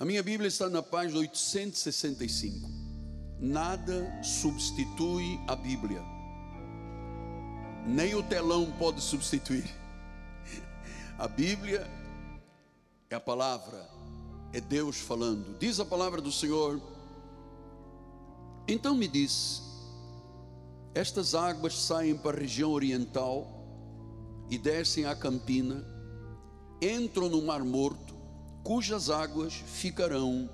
A minha Bíblia está na página 865. Nada substitui a Bíblia. Nem o telão pode substituir. A Bíblia é a palavra, é Deus falando. Diz a palavra do Senhor. Então me diz: estas águas saem para a região oriental e descem à Campina, entram no Mar Morto, cujas águas ficarão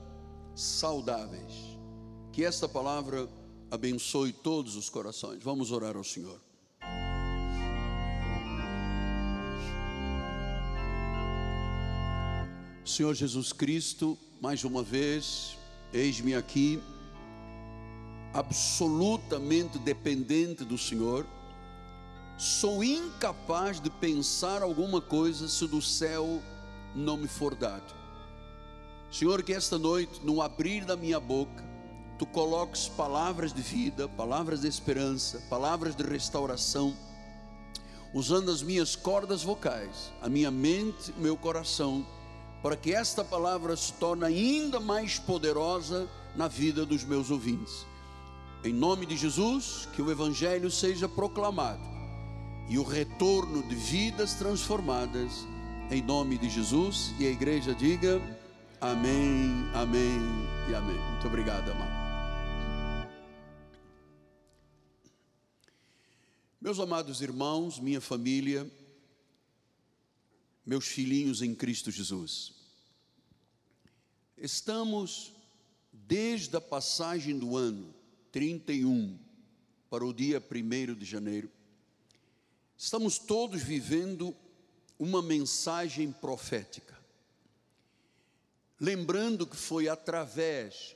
saudáveis. Que esta palavra abençoe todos os corações. Vamos orar ao Senhor. Senhor Jesus Cristo, mais uma vez, eis-me aqui absolutamente dependente do Senhor, sou incapaz de pensar alguma coisa se do céu não me for dado. Senhor, que esta noite, no abrir da minha boca, tu coloques palavras de vida, palavras de esperança, palavras de restauração, usando as minhas cordas vocais, a minha mente, meu coração, para que esta palavra se torne ainda mais poderosa na vida dos meus ouvintes. Em nome de Jesus, que o Evangelho seja proclamado e o retorno de vidas transformadas, em nome de Jesus, e a igreja diga amém, amém e amém. Muito obrigado, amado. Meus amados irmãos, minha família, meus filhinhos em Cristo Jesus, estamos desde a passagem do ano 31 para o dia 1 de janeiro, estamos todos vivendo uma mensagem profética. Lembrando que foi através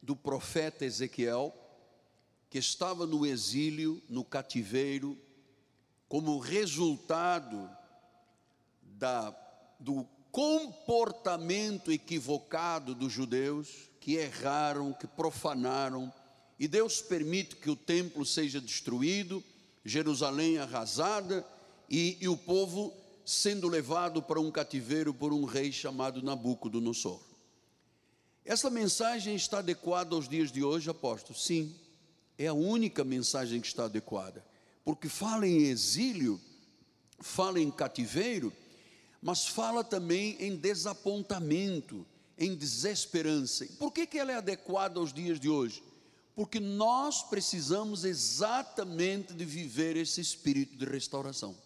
do profeta Ezequiel, que estava no exílio, no cativeiro, como resultado da, do comportamento equivocado dos judeus, que erraram, que profanaram, e Deus permite que o templo seja destruído, Jerusalém arrasada e, e o povo sendo levado para um cativeiro por um rei chamado Nabucodonosor. Essa mensagem está adequada aos dias de hoje, apóstolo? Sim, é a única mensagem que está adequada, porque fala em exílio, fala em cativeiro, mas fala também em desapontamento, em desesperança. Por que, que ela é adequada aos dias de hoje? porque nós precisamos exatamente de viver esse espírito de restauração.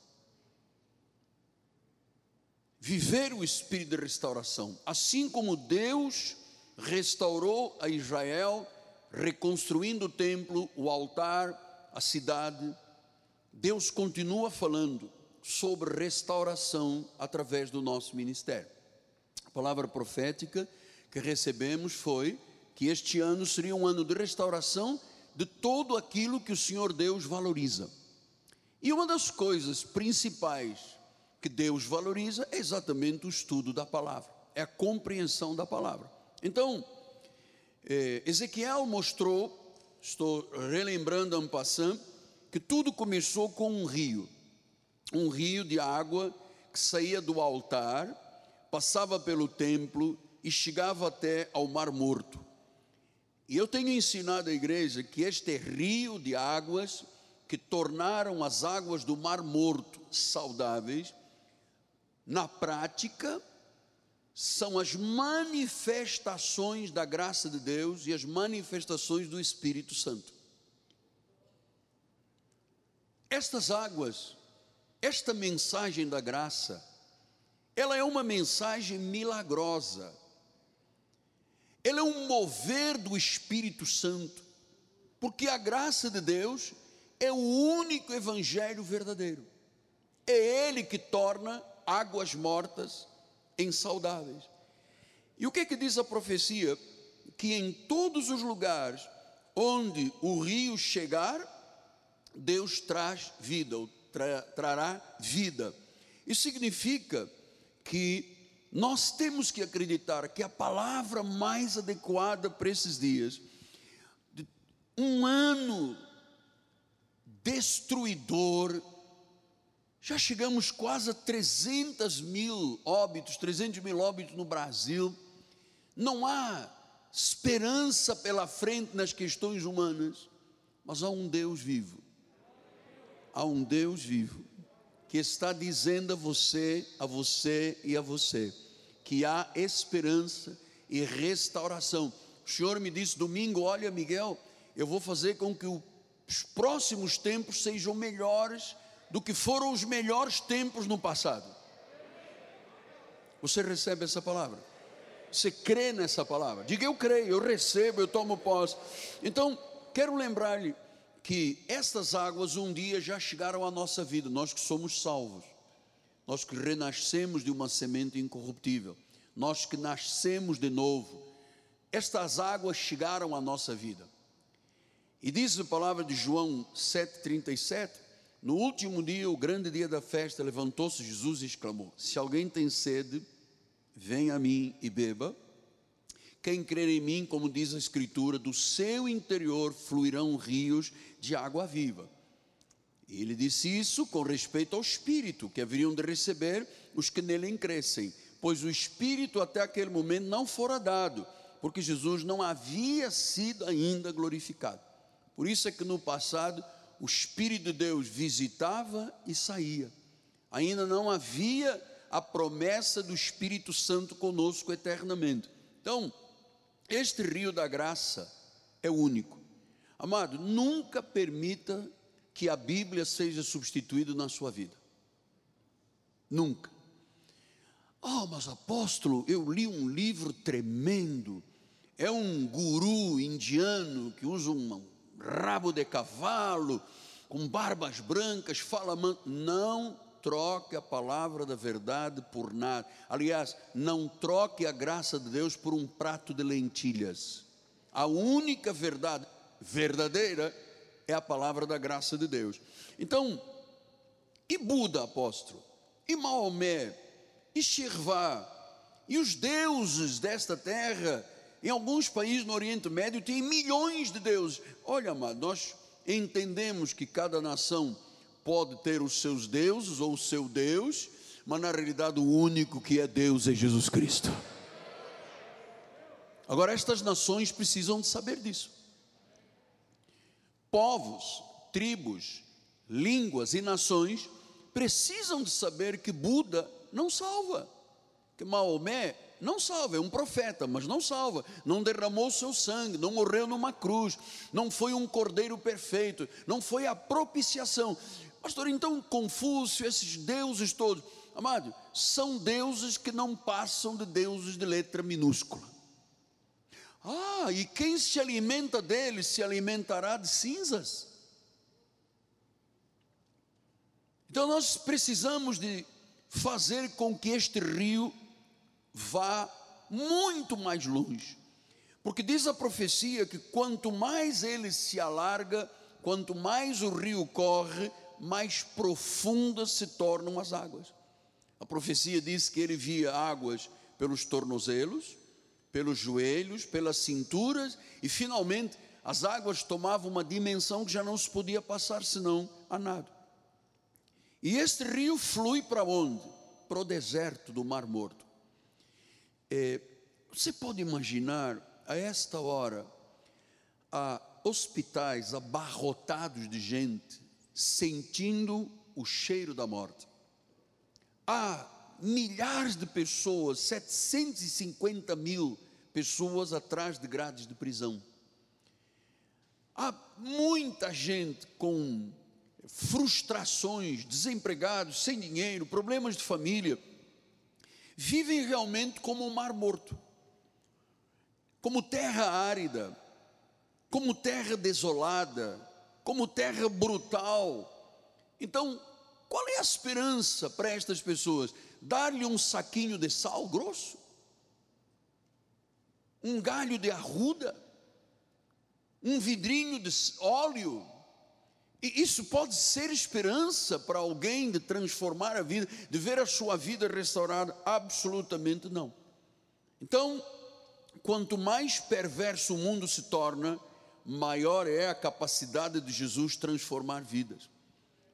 Viver o espírito de restauração, assim como Deus restaurou a Israel, reconstruindo o templo, o altar, a cidade, Deus continua falando sobre restauração através do nosso ministério. A palavra profética que recebemos foi que este ano seria um ano de restauração de todo aquilo que o Senhor Deus valoriza. E uma das coisas principais que Deus valoriza é exatamente o estudo da palavra, é a compreensão da palavra. Então, eh, Ezequiel mostrou, estou relembrando en passant, que tudo começou com um rio, um rio de água que saía do altar, passava pelo templo e chegava até ao Mar Morto. E eu tenho ensinado à igreja que este rio de águas que tornaram as águas do Mar Morto saudáveis, na prática, são as manifestações da graça de Deus e as manifestações do Espírito Santo. Estas águas, esta mensagem da graça, ela é uma mensagem milagrosa ele é um mover do Espírito Santo, porque a graça de Deus é o único evangelho verdadeiro. É ele que torna águas mortas em saudáveis. E o que que diz a profecia? Que em todos os lugares onde o rio chegar, Deus traz vida, ou tra, trará vida. Isso significa que nós temos que acreditar que a palavra mais adequada para esses dias, um ano destruidor, já chegamos quase a 300 mil óbitos, 300 mil óbitos no Brasil. Não há esperança pela frente nas questões humanas, mas há um Deus vivo. Há um Deus vivo que está dizendo a você, a você e a você que há esperança e restauração. O Senhor me disse domingo: Olha, Miguel, eu vou fazer com que os próximos tempos sejam melhores do que foram os melhores tempos no passado. Você recebe essa palavra? Você crê nessa palavra? Diga eu creio, eu recebo, eu tomo posse. Então, quero lembrar-lhe que estas águas um dia já chegaram à nossa vida, nós que somos salvos, nós que renascemos de uma semente incorruptível, nós que nascemos de novo, estas águas chegaram à nossa vida. E diz a palavra de João 7,37: No último dia, o grande dia da festa, levantou-se Jesus e exclamou: Se alguém tem sede, venha a mim e beba. Quem crer em mim, como diz a Escritura, do seu interior fluirão rios de água viva. E ele disse isso com respeito ao Espírito que haveriam de receber os que nele crescem, pois o Espírito até aquele momento não fora dado, porque Jesus não havia sido ainda glorificado. Por isso é que no passado o Espírito de Deus visitava e saía. Ainda não havia a promessa do Espírito Santo conosco eternamente. Então, este rio da graça é único. Amado, nunca permita que a Bíblia seja substituída na sua vida. Nunca. Ah, oh, mas apóstolo, eu li um livro tremendo. É um guru indiano que usa um rabo de cavalo, com barbas brancas, fala manto. Não troque a palavra da verdade por nada. Aliás, não troque a graça de Deus por um prato de lentilhas. A única verdade verdadeira é a palavra da graça de Deus. Então, e Buda, apóstolo? E Maomé? E Shirvá? E os deuses desta terra? Em alguns países no Oriente Médio tem milhões de deuses. Olha, amado, nós entendemos que cada nação pode ter os seus deuses ou o seu Deus, mas na realidade o único que é Deus é Jesus Cristo. Agora, estas nações precisam de saber disso. Povos, tribos, línguas e nações precisam de saber que Buda não salva, que Maomé não salva, é um profeta, mas não salva, não derramou seu sangue, não morreu numa cruz, não foi um cordeiro perfeito, não foi a propiciação. Pastor, então Confúcio, esses deuses todos, amado, são deuses que não passam de deuses de letra minúscula. Ah, e quem se alimenta deles se alimentará de cinzas. Então nós precisamos de fazer com que este rio vá muito mais longe. Porque diz a profecia que quanto mais ele se alarga, quanto mais o rio corre, mais profundas se tornam as águas. A profecia diz que ele via águas pelos tornozelos, pelos joelhos, pelas cinturas e finalmente as águas tomavam uma dimensão que já não se podia passar senão a nado. E este rio flui para onde? Para o deserto do Mar Morto. É, você pode imaginar a esta hora a hospitais abarrotados de gente sentindo o cheiro da morte. Há milhares de pessoas, 750 mil pessoas atrás de grades de prisão. Há muita gente com frustrações, desempregados, sem dinheiro, problemas de família, vivem realmente como um mar morto, como terra árida, como terra desolada, como terra brutal. Então, qual é a esperança para estas pessoas? Dar-lhe um saquinho de sal grosso? Um galho de arruda? Um vidrinho de óleo? E isso pode ser esperança para alguém de transformar a vida, de ver a sua vida restaurada? Absolutamente não. Então, quanto mais perverso o mundo se torna, maior é a capacidade de Jesus transformar vidas.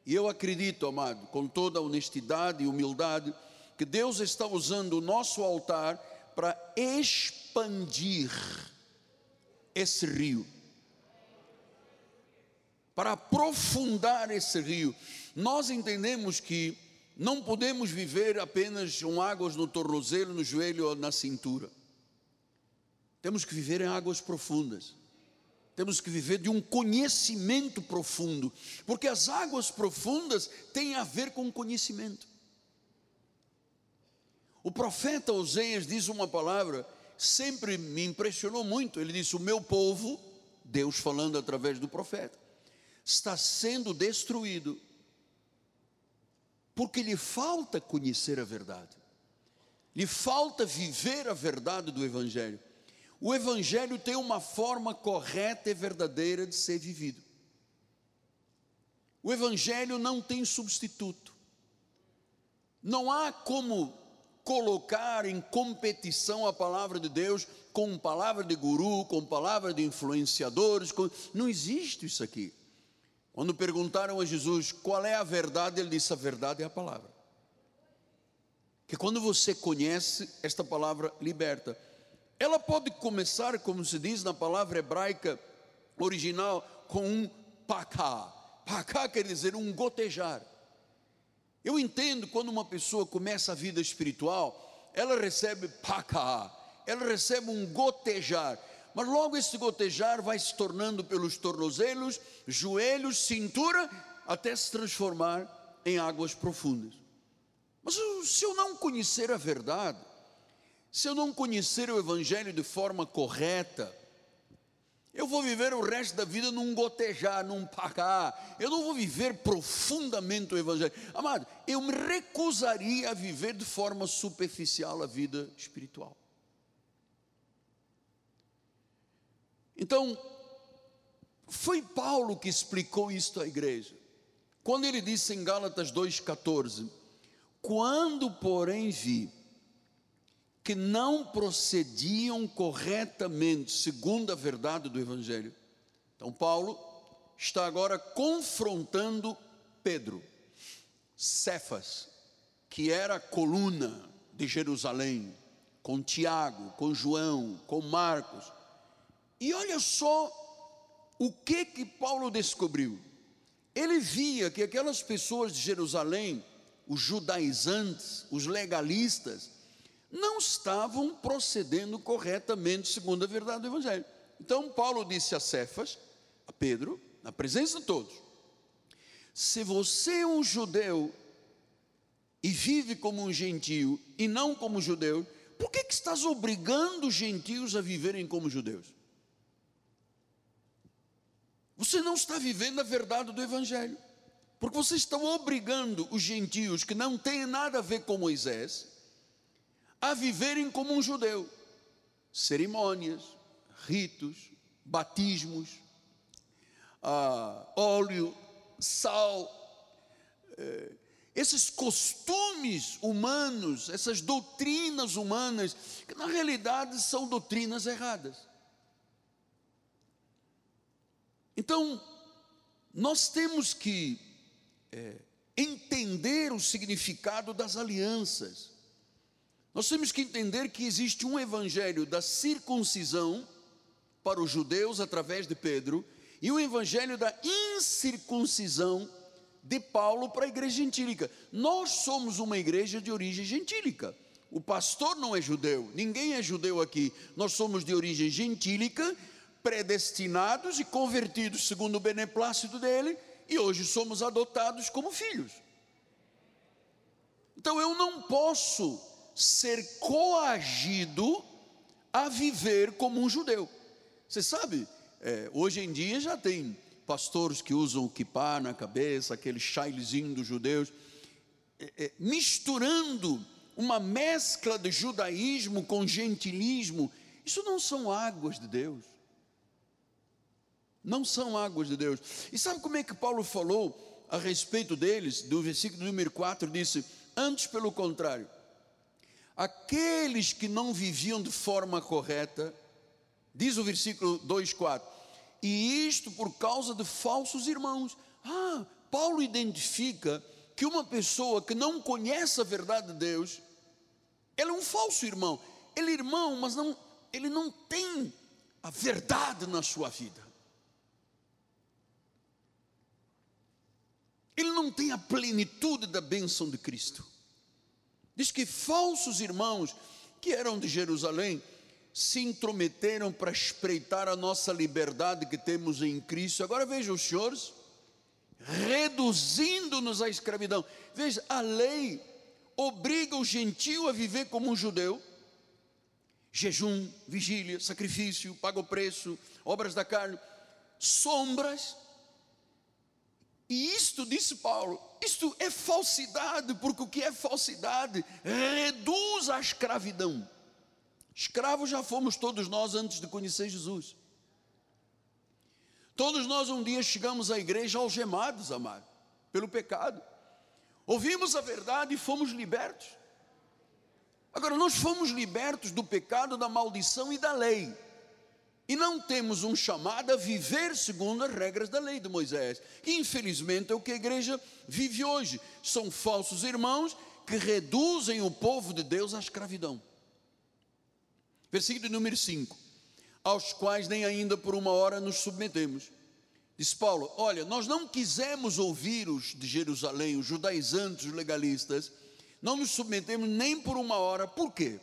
E eu acredito, amado, com toda honestidade e humildade, que Deus está usando o nosso altar para expandir esse rio, para aprofundar esse rio. Nós entendemos que não podemos viver apenas com águas no tornozelo, no joelho ou na cintura. Temos que viver em águas profundas. Temos que viver de um conhecimento profundo, porque as águas profundas têm a ver com conhecimento. O profeta Oséias diz uma palavra, sempre me impressionou muito. Ele disse: O meu povo, Deus falando através do profeta, está sendo destruído porque lhe falta conhecer a verdade, lhe falta viver a verdade do Evangelho. O Evangelho tem uma forma correta e verdadeira de ser vivido. O Evangelho não tem substituto. Não há como colocar em competição a palavra de Deus com palavra de guru, com palavra de influenciadores. Com... Não existe isso aqui. Quando perguntaram a Jesus qual é a verdade, ele disse: a verdade é a palavra. Que quando você conhece, esta palavra liberta. Ela pode começar, como se diz na palavra hebraica original, com um pacá. Pacá quer dizer um gotejar. Eu entendo quando uma pessoa começa a vida espiritual, ela recebe pacá, ela recebe um gotejar. Mas logo esse gotejar vai se tornando pelos tornozelos, joelhos, cintura, até se transformar em águas profundas. Mas se eu não conhecer a verdade, se eu não conhecer o Evangelho de forma correta, eu vou viver o resto da vida num gotejar, num pacá. Eu não vou viver profundamente o Evangelho. Amado, eu me recusaria a viver de forma superficial a vida espiritual. Então, foi Paulo que explicou isto à igreja. Quando ele disse em Gálatas 2,14: Quando, porém, vi que não procediam corretamente segundo a verdade do Evangelho. Então, Paulo está agora confrontando Pedro, Cefas, que era a coluna de Jerusalém, com Tiago, com João, com Marcos, e olha só o que que Paulo descobriu. Ele via que aquelas pessoas de Jerusalém, os judaizantes, os legalistas, não estavam procedendo corretamente segundo a verdade do Evangelho. Então Paulo disse a Cefas, a Pedro, na presença de todos: se você é um judeu e vive como um gentio e não como judeu, por que, que estás obrigando os gentios a viverem como judeus? Você não está vivendo a verdade do Evangelho, porque você está obrigando os gentios que não têm nada a ver com Moisés a viverem como um judeu. Cerimônias, ritos, batismos, ah, óleo, sal, eh, esses costumes humanos, essas doutrinas humanas, que na realidade são doutrinas erradas. Então, nós temos que é, entender o significado das alianças. Nós temos que entender que existe um evangelho da circuncisão para os judeus através de Pedro e o evangelho da incircuncisão de Paulo para a igreja gentílica. Nós somos uma igreja de origem gentílica. O pastor não é judeu, ninguém é judeu aqui. Nós somos de origem gentílica predestinados e convertidos segundo o beneplácito dele, e hoje somos adotados como filhos. Então eu não posso ser coagido a viver como um judeu. Você sabe, é, hoje em dia já tem pastores que usam o kippah na cabeça, aquele chailezinho dos judeus, é, é, misturando uma mescla de judaísmo com gentilismo. Isso não são águas de Deus não são águas de Deus. E sabe como é que Paulo falou a respeito deles? Do versículo número 4 disse: Antes, pelo contrário, aqueles que não viviam de forma correta, diz o versículo 2,4, e isto por causa de falsos irmãos. Ah, Paulo identifica que uma pessoa que não conhece a verdade de Deus, ele é um falso irmão. Ele é irmão, mas não, ele não tem a verdade na sua vida. Ele não tem a plenitude da bênção de Cristo. Diz que falsos irmãos que eram de Jerusalém se intrometeram para espreitar a nossa liberdade que temos em Cristo. Agora vejam os senhores, reduzindo-nos à escravidão. Veja, a lei obriga o gentio a viver como um judeu. Jejum, vigília, sacrifício, paga o preço, obras da carne, sombras. E isto, disse Paulo, isto é falsidade, porque o que é falsidade reduz à escravidão. Escravos já fomos todos nós antes de conhecer Jesus. Todos nós um dia chegamos à igreja algemados, amado, pelo pecado. Ouvimos a verdade e fomos libertos. Agora, nós fomos libertos do pecado, da maldição e da lei. E não temos um chamado a viver segundo as regras da lei de Moisés, infelizmente é o que a igreja vive hoje. São falsos irmãos que reduzem o povo de Deus à escravidão. Versículo número 5: Aos quais nem ainda por uma hora nos submetemos Diz Paulo: Olha, nós não quisemos ouvir os de Jerusalém, os judaizantes, os legalistas, não nos submetemos nem por uma hora, por quê?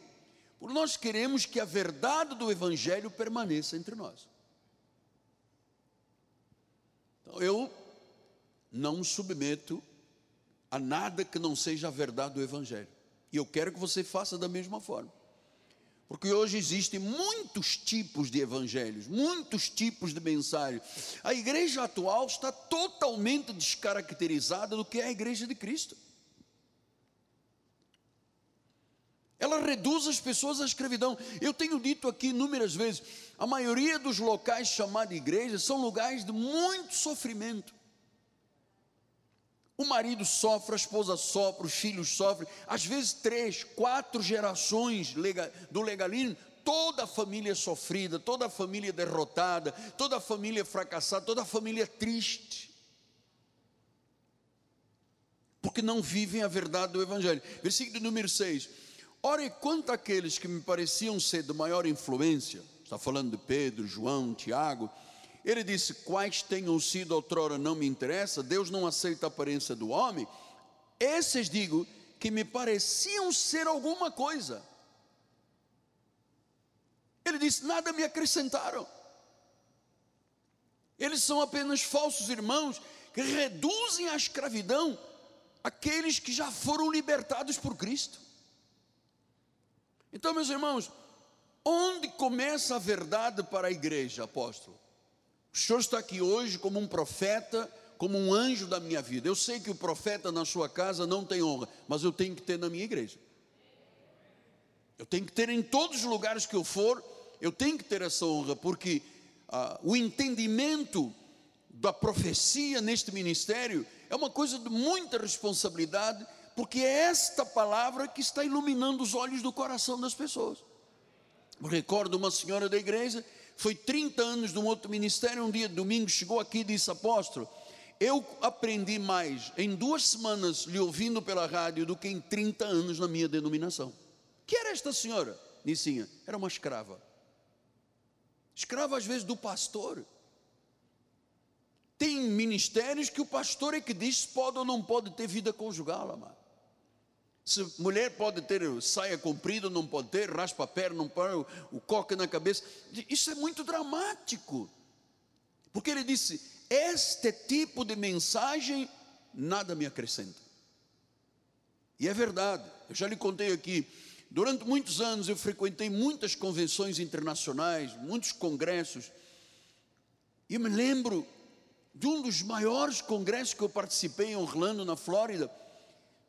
Nós queremos que a verdade do Evangelho permaneça entre nós. Então, eu não me submeto a nada que não seja a verdade do Evangelho, e eu quero que você faça da mesma forma. Porque hoje existem muitos tipos de evangelhos, muitos tipos de mensagens. A igreja atual está totalmente descaracterizada do que é a igreja de Cristo. Ela reduz as pessoas à escravidão. Eu tenho dito aqui inúmeras vezes: a maioria dos locais chamados igrejas são lugares de muito sofrimento. O marido sofre, a esposa sofre, os filhos sofrem, às vezes três, quatro gerações do legalismo, toda a família sofrida, toda a família derrotada, toda a família fracassada, toda a família triste. Porque não vivem a verdade do Evangelho. Versículo número 6. Ora, quanto àqueles que me pareciam ser de maior influência, está falando de Pedro, João, Tiago, ele disse: Quais tenham sido outrora não me interessa, Deus não aceita a aparência do homem. Esses digo que me pareciam ser alguma coisa. Ele disse: Nada me acrescentaram. Eles são apenas falsos irmãos que reduzem à escravidão aqueles que já foram libertados por Cristo. Então, meus irmãos, onde começa a verdade para a igreja, apóstolo? O Senhor está aqui hoje como um profeta, como um anjo da minha vida. Eu sei que o profeta na sua casa não tem honra, mas eu tenho que ter na minha igreja. Eu tenho que ter em todos os lugares que eu for, eu tenho que ter essa honra, porque ah, o entendimento da profecia neste ministério é uma coisa de muita responsabilidade, porque é esta palavra que está iluminando os olhos do coração das pessoas. Eu recordo uma senhora da igreja foi 30 anos de um outro ministério. Um dia, domingo, chegou aqui e disse: Apóstolo, eu aprendi mais em duas semanas lhe ouvindo pela rádio do que em 30 anos na minha denominação. Que era esta senhora? Nicinha, era uma escrava. Escrava às vezes do pastor. Tem ministérios que o pastor é que diz se pode ou não pode ter vida conjugal, amado. Se mulher pode ter saia comprida, não pode ter, raspa a perna, não pode, o coque na cabeça. Isso é muito dramático. Porque ele disse: Este tipo de mensagem nada me acrescenta. E é verdade, eu já lhe contei aqui. Durante muitos anos eu frequentei muitas convenções internacionais, muitos congressos. E me lembro de um dos maiores congressos que eu participei em Orlando, na Flórida.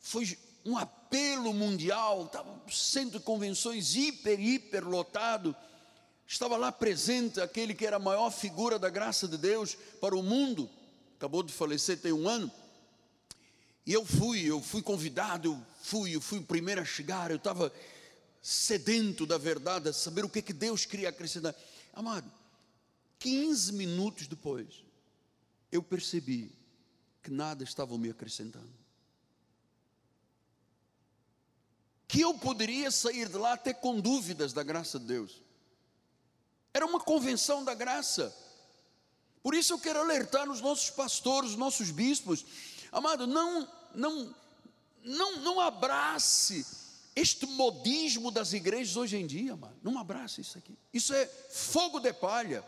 Foi um apelo mundial, estava centro de convenções hiper, hiper lotado. Estava lá presente aquele que era a maior figura da graça de Deus para o mundo, acabou de falecer tem um ano. E eu fui, eu fui convidado, eu fui, eu fui o primeiro a chegar, eu estava sedento da verdade, a saber o que, que Deus queria acrescentar. Amado, 15 minutos depois, eu percebi que nada estava me acrescentando. Que eu poderia sair de lá até com dúvidas da graça de Deus. Era uma convenção da graça. Por isso eu quero alertar os nossos pastores, os nossos bispos. Amado, não, não, não, não abrace este modismo das igrejas hoje em dia, amado. Não abrace isso aqui. Isso é fogo de palha.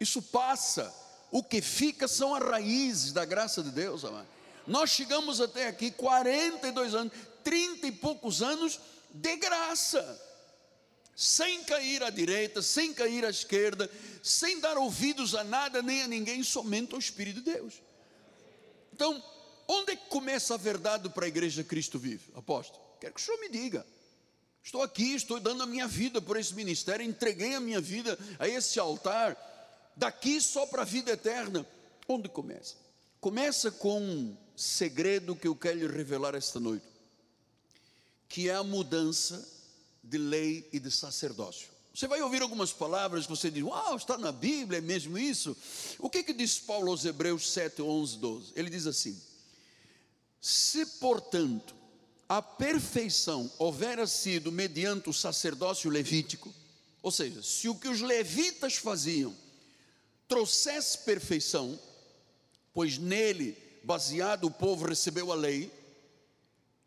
Isso passa. O que fica são as raízes da graça de Deus, amado. Nós chegamos até aqui 42 anos, 30 e poucos anos de graça, sem cair à direita, sem cair à esquerda, sem dar ouvidos a nada nem a ninguém, somente ao Espírito de Deus. Então, onde é que começa a verdade para a igreja Cristo vive? Apóstolo, quero que o senhor me diga. Estou aqui, estou dando a minha vida por esse ministério, entreguei a minha vida a esse altar, daqui só para a vida eterna. Onde começa? Começa com um segredo que eu quero lhe revelar esta noite que é a mudança de lei e de sacerdócio. Você vai ouvir algumas palavras que você diz, uau, está na Bíblia, é mesmo isso? O que, que diz Paulo aos Hebreus 7, 11, 12? Ele diz assim: Se, portanto, a perfeição houvera sido mediante o sacerdócio levítico, ou seja, se o que os levitas faziam trouxesse perfeição, pois nele, baseado, o povo recebeu a lei,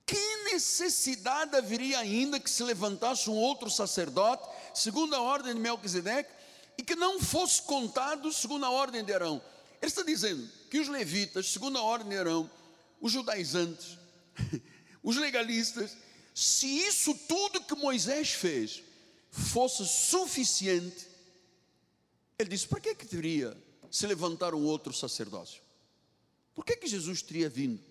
que necessidade haveria ainda que se levantasse um outro sacerdote, segundo a ordem de Melquisedeque, e que não fosse contado segundo a ordem de Arão? Ele está dizendo que os levitas, segundo a ordem de Arão, os judaizantes, os legalistas, se isso tudo que Moisés fez fosse suficiente, ele disse: para que, que deveria se levantar um outro sacerdócio? Por que, que Jesus teria vindo?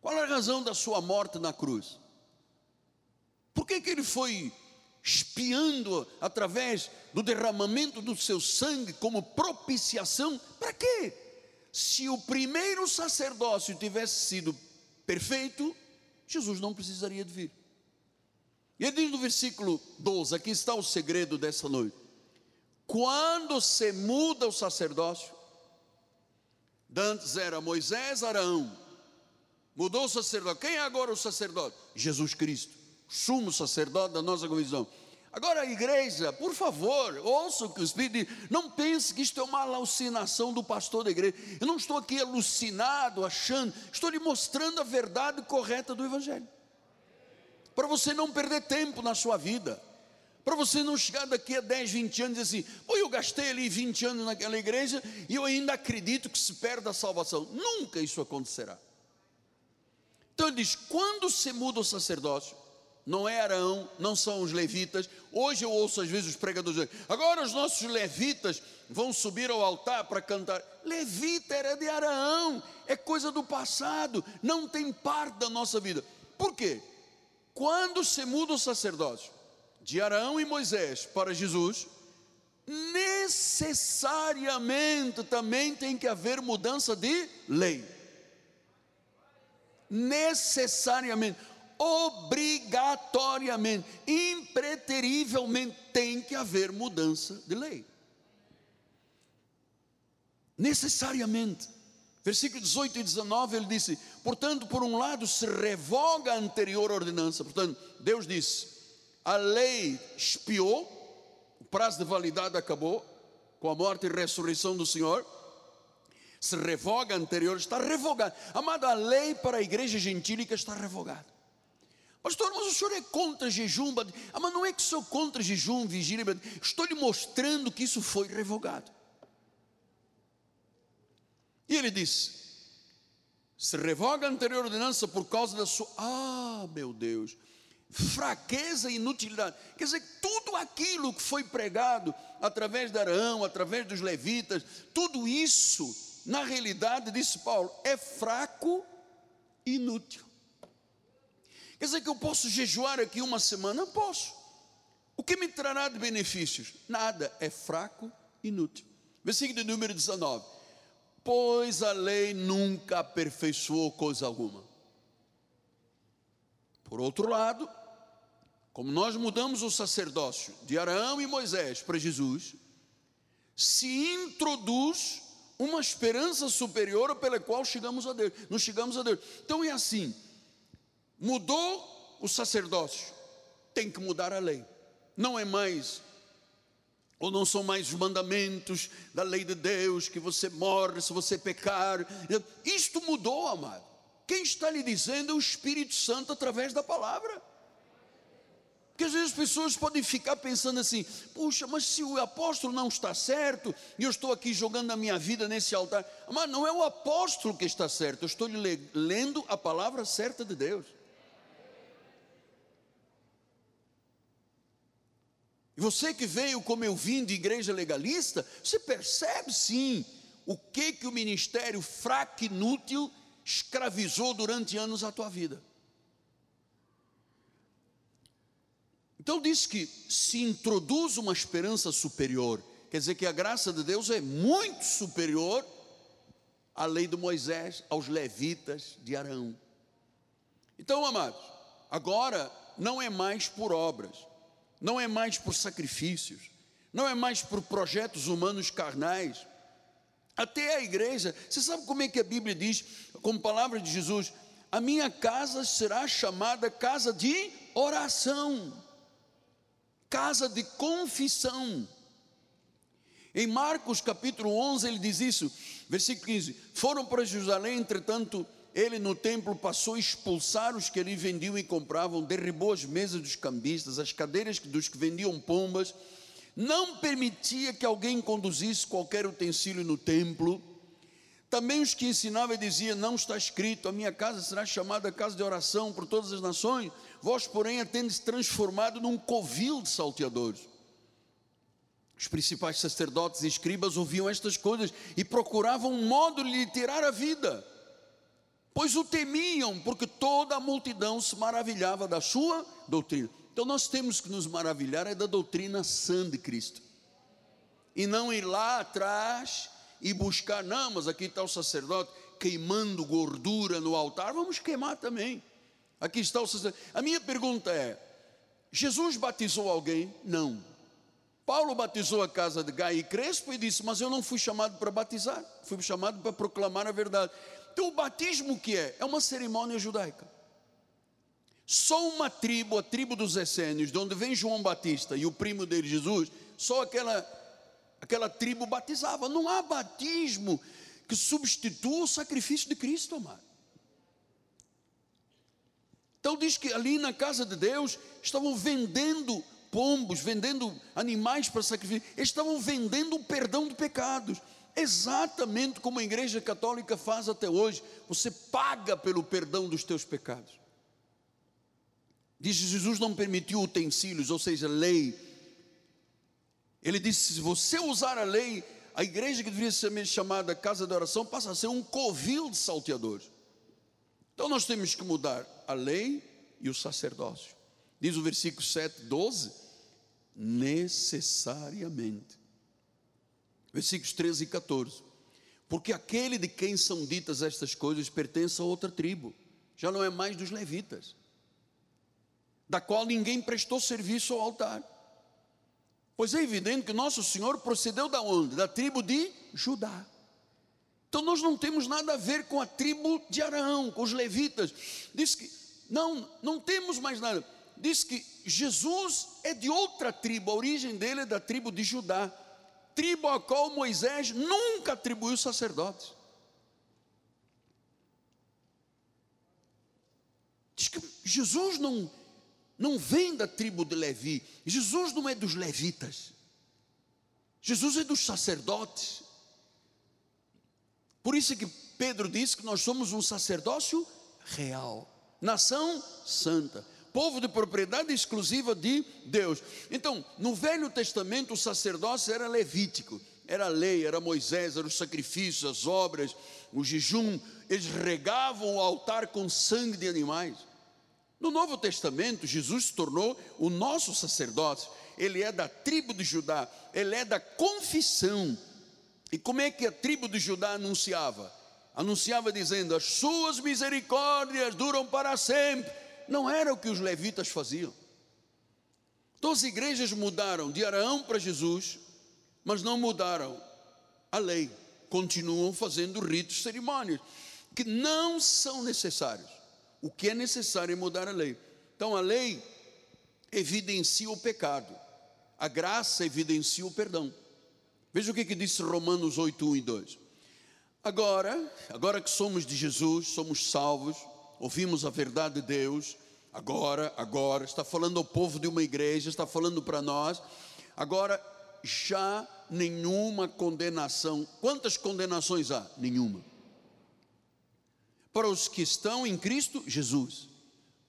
Qual a razão da sua morte na cruz? Por que, que ele foi espiando através do derramamento do seu sangue como propiciação? Para quê? Se o primeiro sacerdócio tivesse sido perfeito, Jesus não precisaria de vir. E ele diz no versículo 12: aqui está o segredo dessa noite. Quando se muda o sacerdócio, dantes era Moisés, Arão, Mudou o sacerdote. Quem é agora o sacerdote? Jesus Cristo, sumo sacerdote da nossa convisão. Agora igreja, por favor, ouça o que o Espírito diz. Não pense que isto é uma alucinação do pastor da igreja. Eu não estou aqui alucinado, achando. Estou lhe mostrando a verdade correta do Evangelho. Para você não perder tempo na sua vida. Para você não chegar daqui a 10, 20 anos e dizer assim, pô, eu gastei ali 20 anos naquela igreja e eu ainda acredito que se perde a salvação. Nunca isso acontecerá. Então ele diz: quando se muda o sacerdócio, não é Arão, não são os levitas. Hoje eu ouço às vezes os pregadores dizer: agora os nossos levitas vão subir ao altar para cantar. Levita era de Arão, é coisa do passado, não tem parte da nossa vida. Por quê? Quando se muda o sacerdócio de Arão e Moisés para Jesus, necessariamente também tem que haver mudança de lei necessariamente, obrigatoriamente, impreterivelmente tem que haver mudança de lei. Necessariamente. Versículo 18 e 19 ele disse: Portanto, por um lado se revoga a anterior ordenança. Portanto, Deus disse: a lei expiou, o prazo de validade acabou, com a morte e ressurreição do Senhor se revoga anterior, está revogada. Amada, a lei para a igreja gentílica está revogada. Pastor, mas o senhor é contra jejum? Ah, mas não é que sou contra jejum, vigília. Estou lhe mostrando que isso foi revogado. E ele disse: se revoga a anterior ordenança por causa da sua. Ah, meu Deus! Fraqueza e inutilidade. Quer dizer, tudo aquilo que foi pregado através de Arão, através dos levitas, tudo isso na realidade, disse Paulo, é fraco e inútil. Quer dizer que eu posso jejuar aqui uma semana? Posso. O que me trará de benefícios? Nada, é fraco e inútil. Versículo número 19: Pois a lei nunca aperfeiçoou coisa alguma. Por outro lado, como nós mudamos o sacerdócio de Arão e Moisés para Jesus, se introduz uma esperança superior pela qual chegamos a Deus, nos chegamos a Deus. Então é assim: mudou o sacerdócio, tem que mudar a lei. Não é mais ou não são mais os mandamentos da lei de Deus, que você morre se você pecar. Isto mudou, amado. Quem está lhe dizendo é o Espírito Santo através da palavra. Porque às vezes as pessoas podem ficar pensando assim: puxa, mas se o apóstolo não está certo, e eu estou aqui jogando a minha vida nesse altar. Mas não é o apóstolo que está certo, eu estou lendo a palavra certa de Deus. E você que veio como eu vim de igreja legalista, você percebe sim o que que o ministério fraco, inútil, escravizou durante anos a tua vida. Então diz que se introduz uma esperança superior, quer dizer que a graça de Deus é muito superior à lei de Moisés, aos levitas de Arão. Então, amados, agora não é mais por obras, não é mais por sacrifícios, não é mais por projetos humanos carnais. Até a igreja, você sabe como é que a Bíblia diz, como palavra de Jesus: a minha casa será chamada casa de oração, casa de confissão. Em Marcos capítulo 11 ele diz isso, versículo 15: Foram para Jerusalém, entretanto, ele no templo passou a expulsar os que ali vendiam e compravam, derribou as mesas dos cambistas, as cadeiras dos que vendiam pombas, não permitia que alguém conduzisse qualquer utensílio no templo. Também os que ensinavam e diziam: Não está escrito, a minha casa será chamada casa de oração por todas as nações, vós, porém, a tendes transformado num covil de salteadores. Os principais sacerdotes e escribas ouviam estas coisas e procuravam um modo de lhe tirar a vida pois o temiam, porque toda a multidão se maravilhava da sua doutrina. Então nós temos que nos maravilhar é da doutrina sã de Cristo. E não ir lá atrás e buscar, não, mas aqui está o sacerdote queimando gordura no altar, vamos queimar também. Aqui está o sacerdote. A minha pergunta é: Jesus batizou alguém? Não. Paulo batizou a casa de Gai e Crespo e disse: Mas eu não fui chamado para batizar, fui chamado para proclamar a verdade. Então, o batismo que é? É uma cerimônia judaica. Só uma tribo, a tribo dos essênios, de onde vem João Batista e o primo dele, Jesus, só aquela, aquela tribo batizava. Não há batismo que substitua o sacrifício de Cristo, amado. Então diz que ali na casa de Deus estavam vendendo pombos, vendendo animais para sacrifício, estavam vendendo o perdão de pecados exatamente como a igreja católica faz até hoje. Você paga pelo perdão dos teus pecados. Diz Jesus não permitiu utensílios, ou seja, lei. Ele disse: se você usar a lei, a igreja que deveria ser chamada casa de oração passa a ser um covil de salteadores. Então nós temos que mudar a lei e o sacerdócio. Diz o versículo 7, 12: necessariamente versículos 13 e 14. Porque aquele de quem são ditas estas coisas pertence a outra tribo, já não é mais dos levitas, da qual ninguém prestou serviço ao altar. Pois é evidente que nosso Senhor procedeu da onde? Da tribo de Judá. Então nós não temos nada a ver com a tribo de Araão, com os levitas. Diz que não, não temos mais nada. Diz que Jesus é de outra tribo, a origem dele é da tribo de Judá tribo a qual Moisés nunca atribuiu sacerdotes. Diz que Jesus não, não vem da tribo de Levi, Jesus não é dos levitas, Jesus é dos sacerdotes. Por isso é que Pedro disse que nós somos um sacerdócio real, nação santa povo de propriedade exclusiva de Deus. Então, no Velho Testamento, o sacerdócio era levítico, era a lei, era Moisés, eram os sacrifícios, as obras, o jejum, eles regavam o altar com sangue de animais. No Novo Testamento, Jesus se tornou o nosso sacerdote, ele é da tribo de Judá, ele é da confissão. E como é que a tribo de Judá anunciava? Anunciava dizendo: As suas misericórdias duram para sempre não era o que os levitas faziam. Então as igrejas mudaram de Araão para Jesus, mas não mudaram a lei. Continuam fazendo ritos, cerimônias, que não são necessários. O que é necessário é mudar a lei. Então a lei evidencia o pecado. A graça evidencia o perdão. Veja o que, que disse Romanos 8, 1 e 2. Agora, agora que somos de Jesus, somos salvos, ouvimos a verdade de Deus, agora, agora, está falando ao povo de uma igreja, está falando para nós, agora já nenhuma condenação. Quantas condenações há? Nenhuma. Para os que estão em Cristo Jesus.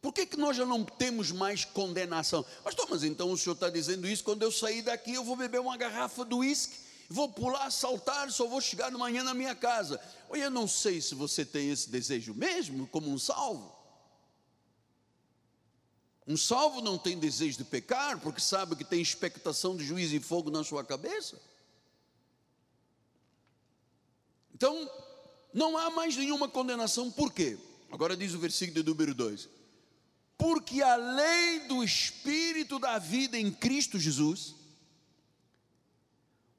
Por que, que nós já não temos mais condenação? Pastor, mas então o senhor está dizendo isso, quando eu sair daqui eu vou beber uma garrafa do uísque, vou pular, saltar, só vou chegar de manhã na minha casa. Olha, eu não sei se você tem esse desejo mesmo, como um salvo. Um salvo não tem desejo de pecar, porque sabe que tem expectação de juízo e fogo na sua cabeça. Então, não há mais nenhuma condenação, por quê? Agora diz o versículo de número 2: Porque a lei do Espírito da vida em Cristo Jesus,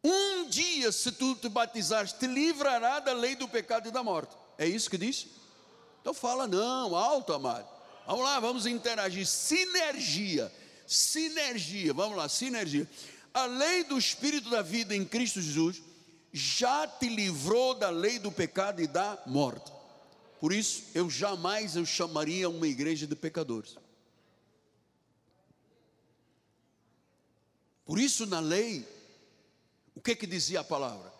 um dia, se tu te batizares, te livrará da lei do pecado e da morte. É isso que diz? Então fala, não, alto, amado. Vamos lá, vamos interagir. Sinergia, sinergia, vamos lá, sinergia. A lei do Espírito da vida em Cristo Jesus já te livrou da lei do pecado e da morte. Por isso, eu jamais eu chamaria uma igreja de pecadores. Por isso, na lei, o que que dizia a palavra?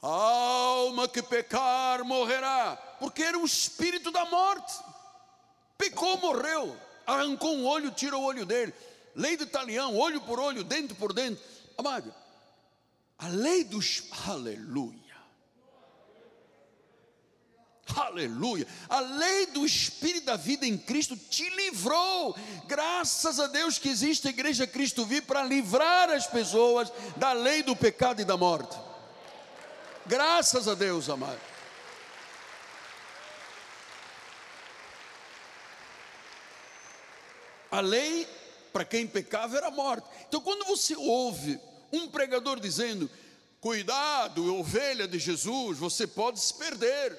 alma que pecar morrerá, porque era o espírito da morte. Pecou, morreu, arrancou um olho, tira o olho dele. Lei do talião, olho por olho, dente por dente. Amado, a lei dos. Aleluia. Aleluia. A lei do Espírito da vida em Cristo te livrou. Graças a Deus que existe a igreja Cristo vive para livrar as pessoas da lei do pecado e da morte. Graças a Deus, amado. A lei para quem pecava era morte. Então, quando você ouve um pregador dizendo: Cuidado, ovelha de Jesus, você pode se perder.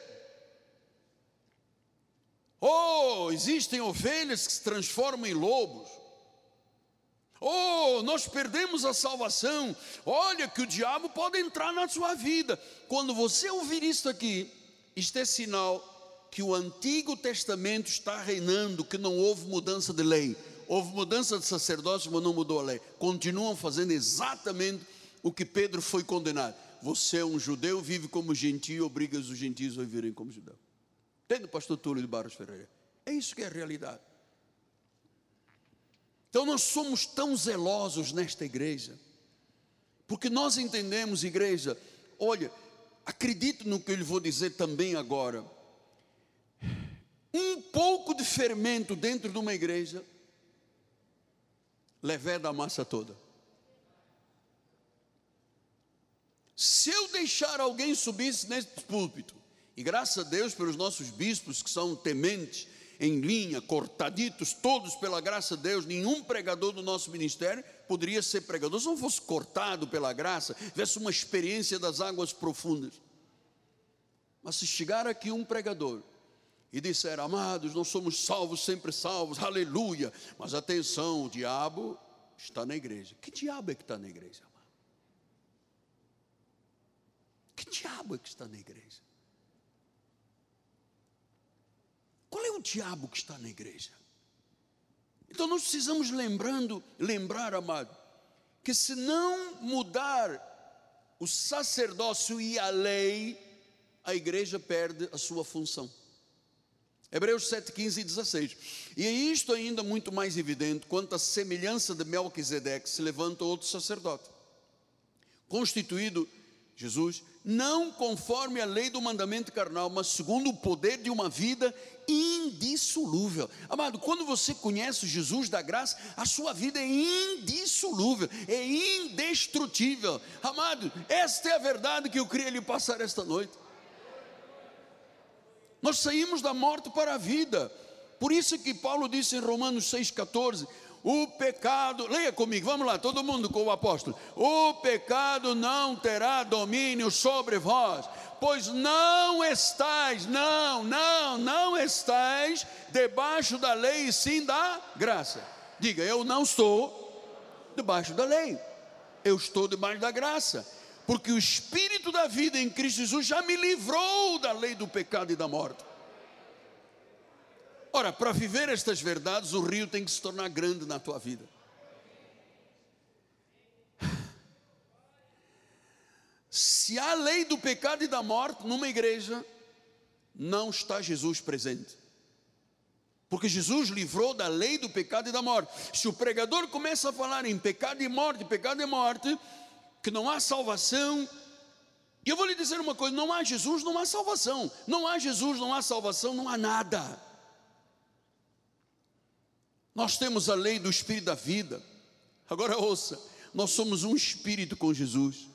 Oh, existem ovelhas que se transformam em lobos. Oh, nós perdemos a salvação. Olha que o diabo pode entrar na sua vida. Quando você ouvir isso aqui, isto é sinal que o Antigo Testamento está reinando, que não houve mudança de lei. Houve mudança de sacerdócio, mas não mudou a lei. Continuam fazendo exatamente o que Pedro foi condenado. Você é um judeu, vive como gentio, obriga os gentios a viverem como judeu. Entende, pastor Túlio de Barros Ferreira? É isso que é a realidade. Então nós somos tão zelosos nesta igreja, porque nós entendemos, igreja, olha, acredite no que eu lhe vou dizer também agora. Um pouco de fermento dentro de uma igreja leveda a massa toda. Se eu deixar alguém subir nesse púlpito, e graças a Deus pelos nossos bispos que são tementes, em linha, cortaditos, todos pela graça de Deus, nenhum pregador do nosso ministério poderia ser pregador. Se não fosse cortado pela graça, tivesse uma experiência das águas profundas. Mas se chegar aqui um pregador e disser, amados, nós somos salvos, sempre salvos, aleluia. Mas atenção, o diabo está na igreja. Que diabo é que está na igreja? Amado? Que diabo é que está na igreja? Qual é o diabo que está na igreja? Então nós precisamos lembrando, lembrar, amado, que se não mudar o sacerdócio e a lei, a igreja perde a sua função. Hebreus 7, 15 e 16. E é isto ainda muito mais evidente quanto à semelhança de Melquisedeque se levanta outro sacerdote, constituído, Jesus, não conforme a lei do mandamento carnal, mas segundo o poder de uma vida indissolúvel. Amado, quando você conhece Jesus da graça, a sua vida é indissolúvel, é indestrutível. Amado, esta é a verdade que eu queria lhe passar esta noite. Nós saímos da morte para a vida. Por isso que Paulo disse em Romanos 6,14: o pecado, leia comigo, vamos lá, todo mundo com o apóstolo: o pecado não terá domínio sobre vós, pois não estais, não, não, não estais debaixo da lei e sim da graça. Diga, eu não estou debaixo da lei. eu estou debaixo da graça, porque o Espírito da vida em Cristo Jesus já me livrou da lei do pecado e da morte. Ora, para viver estas verdades, o rio tem que se tornar grande na tua vida. Se há lei do pecado e da morte numa igreja, não está Jesus presente. Porque Jesus livrou da lei do pecado e da morte. Se o pregador começa a falar em pecado e morte, pecado e morte, que não há salvação, e eu vou lhe dizer uma coisa: não há Jesus, não há salvação. Não há Jesus, não há salvação, não há nada. Nós temos a lei do Espírito da vida. Agora ouça, nós somos um Espírito com Jesus.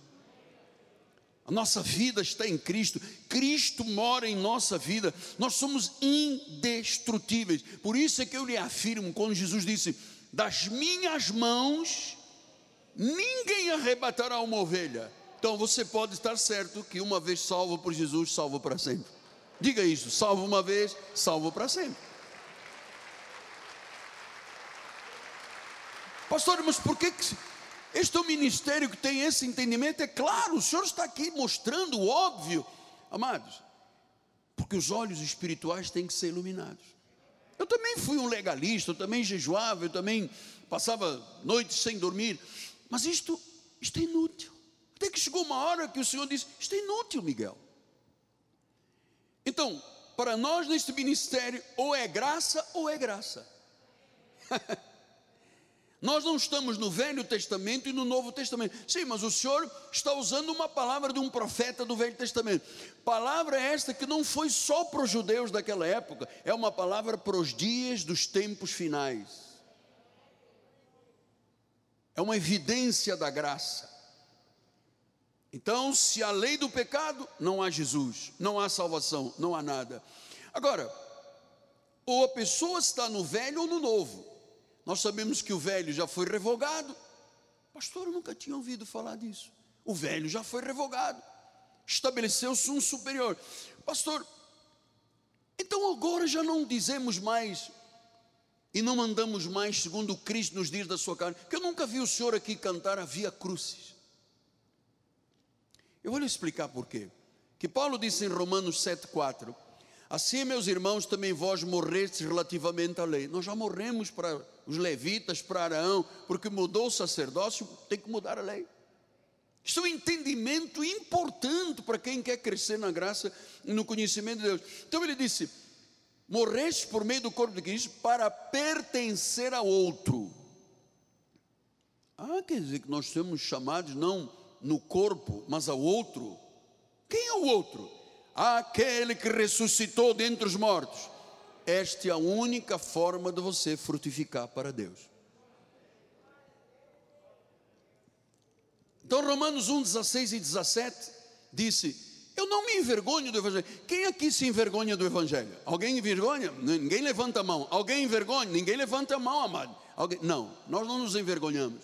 A nossa vida está em Cristo, Cristo mora em nossa vida, nós somos indestrutíveis. Por isso é que eu lhe afirmo, quando Jesus disse: Das minhas mãos ninguém arrebatará uma ovelha. Então você pode estar certo que uma vez salvo por Jesus, salvo para sempre. Diga isso: salvo uma vez, salvo para sempre. Pastor, mas por que, que este é um ministério que tem esse entendimento, é claro, o Senhor está aqui mostrando o óbvio, amados, porque os olhos espirituais têm que ser iluminados. Eu também fui um legalista, eu também jejuava, eu também passava noites sem dormir, mas isto, isto é inútil. Até que chegou uma hora que o Senhor disse: Isto é inútil, Miguel. Então, para nós neste ministério, ou é graça ou é graça. Nós não estamos no Velho Testamento e no Novo Testamento. Sim, mas o Senhor está usando uma palavra de um profeta do Velho Testamento. Palavra esta que não foi só para os judeus daquela época, é uma palavra para os dias dos tempos finais. É uma evidência da graça. Então, se a lei do pecado, não há Jesus, não há salvação, não há nada. Agora, ou a pessoa está no velho ou no novo. Nós sabemos que o velho já foi revogado. Pastor, eu nunca tinha ouvido falar disso. O velho já foi revogado. Estabeleceu-se um superior. Pastor, então agora já não dizemos mais e não andamos mais segundo Cristo nos dias da sua carne. Que eu nunca vi o senhor aqui cantar a Via Crucis. Eu vou lhe explicar por quê. Que Paulo disse em Romanos 7,4: Assim, meus irmãos, também vós morrestes relativamente à lei. Nós já morremos para os levitas, para Araão, porque mudou o sacerdócio, tem que mudar a lei. Isso é um entendimento importante para quem quer crescer na graça e no conhecimento de Deus. Então ele disse: morreste por meio do corpo de Cristo para pertencer a outro. Ah, quer dizer que nós somos chamados não no corpo, mas ao outro. Quem é o outro? Aquele que ressuscitou dentre os mortos. Esta é a única forma de você frutificar para Deus. Então, Romanos 1, 16 e 17 disse: Eu não me envergonho do Evangelho. Quem aqui se envergonha do Evangelho? Alguém envergonha? Ninguém levanta a mão. Alguém envergonha? Ninguém levanta a mão, amado. Alguém... Não, nós não nos envergonhamos.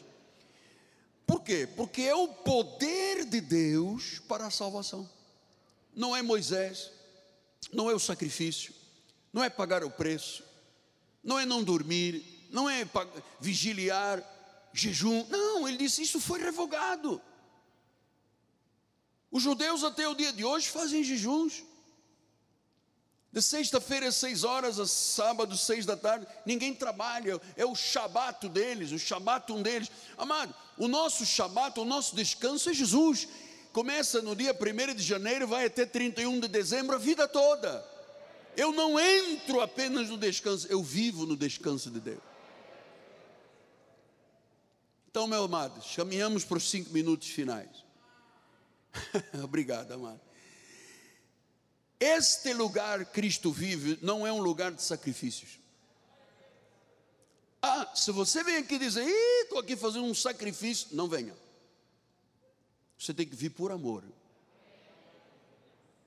Por quê? Porque é o poder de Deus para a salvação. Não é Moisés, não é o sacrifício, não é pagar o preço, não é não dormir, não é vigiliar, jejum. Não, ele disse: Isso foi revogado. Os judeus até o dia de hoje fazem jejuns. De sexta-feira às seis horas, a sábado, seis da tarde, ninguém trabalha, é o shabat deles, o shabat um deles. Amado, o nosso shabat, o nosso descanso é Jesus. Começa no dia 1 de janeiro, vai até 31 de dezembro, a vida toda. Eu não entro apenas no descanso, eu vivo no descanso de Deus. Então, meu amado, caminhamos para os cinco minutos finais. Obrigado, amado. Este lugar Cristo vive não é um lugar de sacrifícios. Ah, se você vem aqui dizer, estou aqui fazendo um sacrifício, não venha. Você tem que vir por amor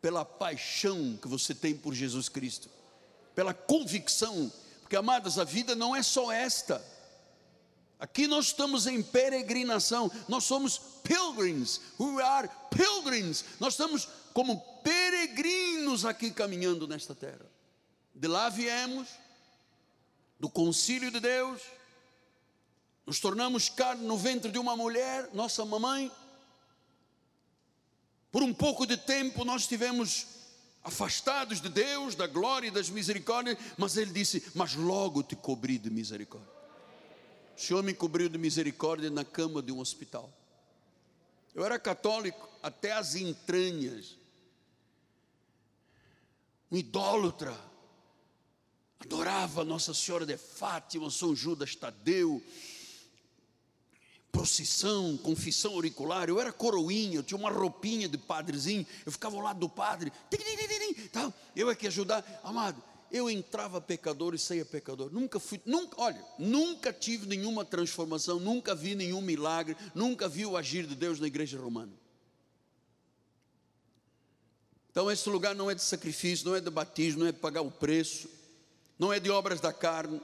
pela paixão que você tem por Jesus Cristo, pela convicção, porque amadas, a vida não é só esta. Aqui nós estamos em peregrinação, nós somos pilgrims, we are pilgrims, nós estamos como peregrinos aqui caminhando nesta terra. De lá viemos, do concílio de Deus, nos tornamos carne no ventre de uma mulher, nossa mamãe. Por um pouco de tempo nós estivemos afastados de Deus, da glória e das misericórdias, mas Ele disse: Mas logo te cobri de misericórdia. O Senhor me cobriu de misericórdia na cama de um hospital. Eu era católico até as entranhas, um idólatra, adorava Nossa Senhora de Fátima, São Judas Tadeu, procissão, confissão auricular, eu era coroinha, eu tinha uma roupinha de padrezinho, eu ficava ao lado do padre, eu é que ajudar, amado, eu entrava pecador e saía pecador, nunca fui, nunca, olha, nunca tive nenhuma transformação, nunca vi nenhum milagre, nunca vi o agir de Deus na igreja romana. Então esse lugar não é de sacrifício, não é de batismo, não é de pagar o preço, não é de obras da carne,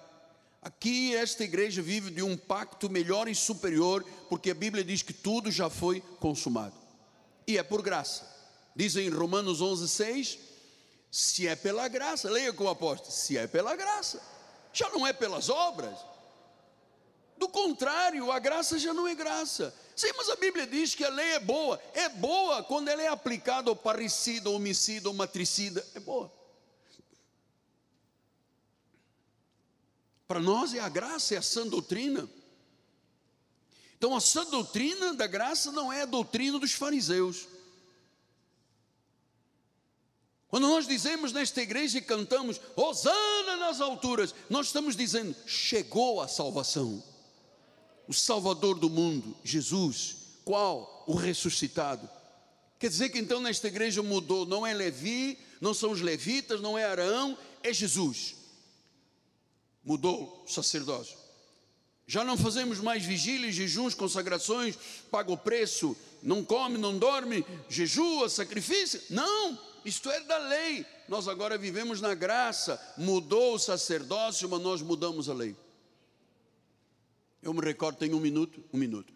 Aqui esta igreja vive de um pacto melhor e superior, porque a Bíblia diz que tudo já foi consumado. E é por graça. Diz em Romanos 11:6, se é pela graça, leia com o apóstolo, se é pela graça, já não é pelas obras. Do contrário, a graça já não é graça. Sim, mas a Bíblia diz que a lei é boa. É boa quando ela é aplicada ao parricida, homicida, ou matricida. É boa. Para nós é a graça, é a sã doutrina. Então a sã doutrina da graça não é a doutrina dos fariseus. Quando nós dizemos nesta igreja e cantamos Hosana nas alturas, nós estamos dizendo: chegou a salvação. O Salvador do mundo, Jesus, qual? O ressuscitado. Quer dizer que então nesta igreja mudou, não é Levi, não são os levitas, não é Arão, é Jesus mudou o sacerdócio. Já não fazemos mais vigílias, jejuns, consagrações, paga o preço, não come, não dorme, jejua, sacrifício. Não, isto é da lei. Nós agora vivemos na graça. Mudou o sacerdócio, mas nós mudamos a lei. Eu me recordo, tem um minuto, um minuto.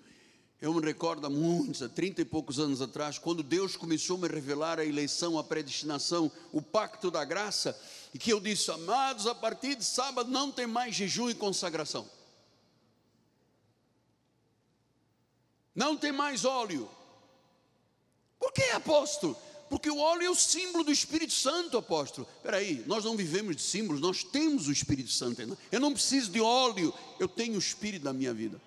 Eu me recordo há muitos, há trinta e poucos anos atrás, quando Deus começou a me revelar a eleição, a predestinação, o pacto da graça, e que eu disse, amados, a partir de sábado não tem mais jejum e consagração. Não tem mais óleo. Por que, apóstolo? Porque o óleo é o símbolo do Espírito Santo, apóstolo. Espera aí, nós não vivemos de símbolos, nós temos o Espírito Santo. Eu não preciso de óleo, eu tenho o Espírito na minha vida.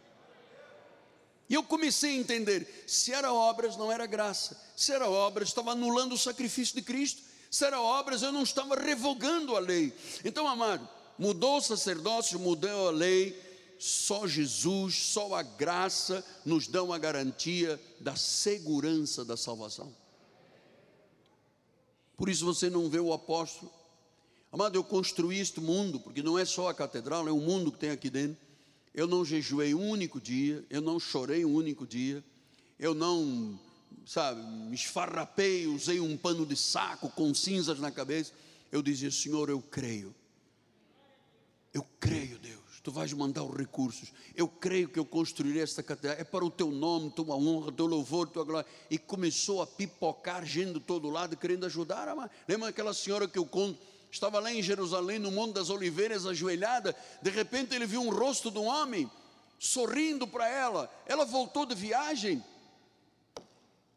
E eu comecei a entender: se era obras, não era graça. Se era obras, estava anulando o sacrifício de Cristo. Se era obras, eu não estava revogando a lei. Então, amado, mudou o sacerdócio, mudou a lei. Só Jesus, só a graça nos dão a garantia da segurança da salvação. Por isso você não vê o apóstolo. Amado, eu construí este mundo, porque não é só a catedral, é o mundo que tem aqui dentro. Eu não jejuei um único dia, eu não chorei um único dia, eu não, sabe, me esfarrapei, usei um pano de saco com cinzas na cabeça. Eu dizia, Senhor, eu creio. Eu creio, Deus, tu vais mandar os recursos. Eu creio que eu construirei esta catedral. É para o teu nome, tua honra, teu louvor, tua glória. E começou a pipocar gente de todo lado, querendo ajudar. Lembra aquela senhora que eu conto? estava lá em Jerusalém, no Monte das Oliveiras, ajoelhada. De repente ele viu um rosto de um homem sorrindo para ela. Ela voltou de viagem,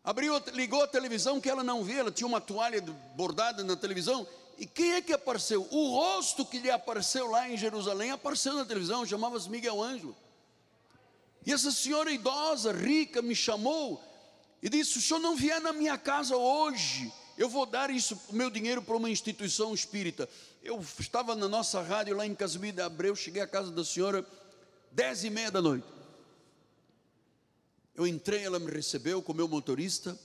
abriu, ligou a televisão que ela não via. Ela tinha uma toalha bordada na televisão. E quem é que apareceu? O rosto que lhe apareceu lá em Jerusalém apareceu na televisão, chamava-se Miguel Ângelo. E essa senhora idosa, rica, me chamou e disse: O senhor não vier na minha casa hoje, eu vou dar isso, o meu dinheiro para uma instituição espírita. Eu estava na nossa rádio lá em Casimiro de Abreu, cheguei à casa da senhora, dez e meia da noite. Eu entrei, ela me recebeu com o meu motorista,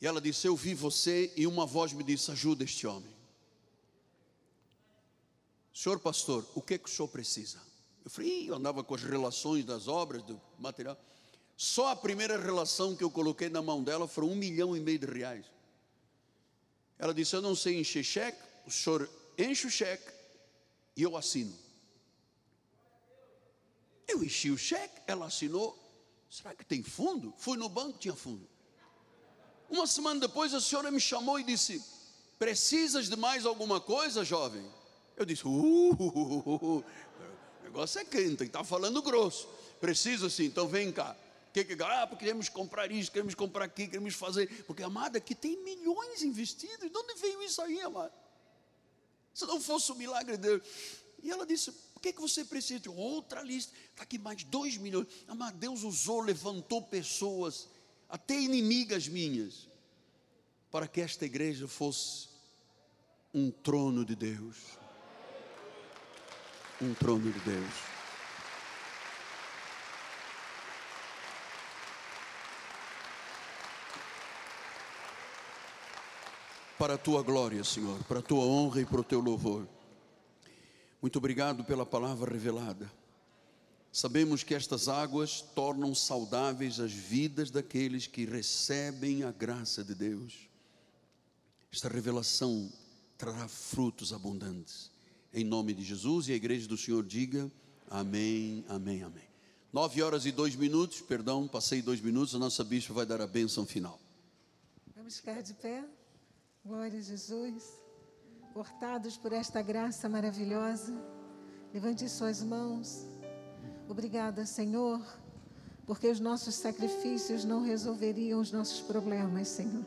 e ela disse: Eu vi você, e uma voz me disse: Ajuda este homem. Senhor pastor, o que, é que o senhor precisa? Eu falei, eu andava com as relações das obras, do material. Só a primeira relação que eu coloquei na mão dela foi um milhão e meio de reais. Ela disse: Eu não sei encher cheque, o senhor enche o cheque e eu assino. Eu enchi o cheque, ela assinou. Será que tem fundo? Fui no banco, tinha fundo. Uma semana depois a senhora me chamou e disse: Precisas de mais alguma coisa, jovem? Eu disse: uh, o negócio é quente, está falando grosso. precisa sim, então vem cá. Que, que, ah, porque queremos comprar isso, queremos comprar aquilo, queremos fazer. Porque, amada, aqui tem milhões investidos. De onde veio isso aí, amada? Se não fosse o milagre de Deus. E ela disse: o que, que você precisa? Outra lista. Está aqui mais dois milhões. Amada, Deus usou, levantou pessoas, até inimigas minhas, para que esta igreja fosse um trono de Deus. Um trono de Deus. Para a tua glória, Senhor, para a tua honra e para o teu louvor. Muito obrigado pela palavra revelada. Sabemos que estas águas tornam saudáveis as vidas daqueles que recebem a graça de Deus. Esta revelação trará frutos abundantes. Em nome de Jesus e a igreja do Senhor diga amém, amém, amém. Nove horas e dois minutos, perdão, passei dois minutos, a nossa bispa vai dar a bênção final. Vamos ficar de pé. Glória a Jesus. Cortados por esta graça maravilhosa, levante suas mãos. Obrigada, Senhor, porque os nossos sacrifícios não resolveriam os nossos problemas, Senhor.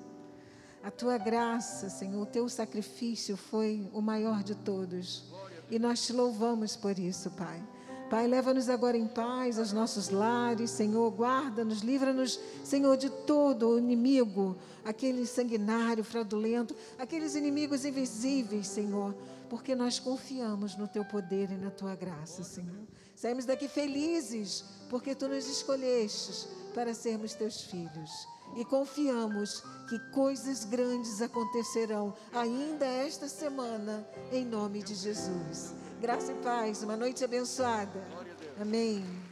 A tua graça, Senhor, o teu sacrifício foi o maior de todos. E nós te louvamos por isso, Pai. Pai, leva-nos agora em paz aos nossos lares, Senhor, guarda-nos, livra-nos, Senhor, de todo o inimigo, aquele sanguinário, fraudulento, aqueles inimigos invisíveis, Senhor, porque nós confiamos no Teu poder e na Tua graça, Senhor. Saímos daqui felizes, porque Tu nos escolhestes para sermos Teus filhos e confiamos que coisas grandes acontecerão ainda esta semana, em nome de Jesus. Graça e paz, uma noite abençoada. Amém.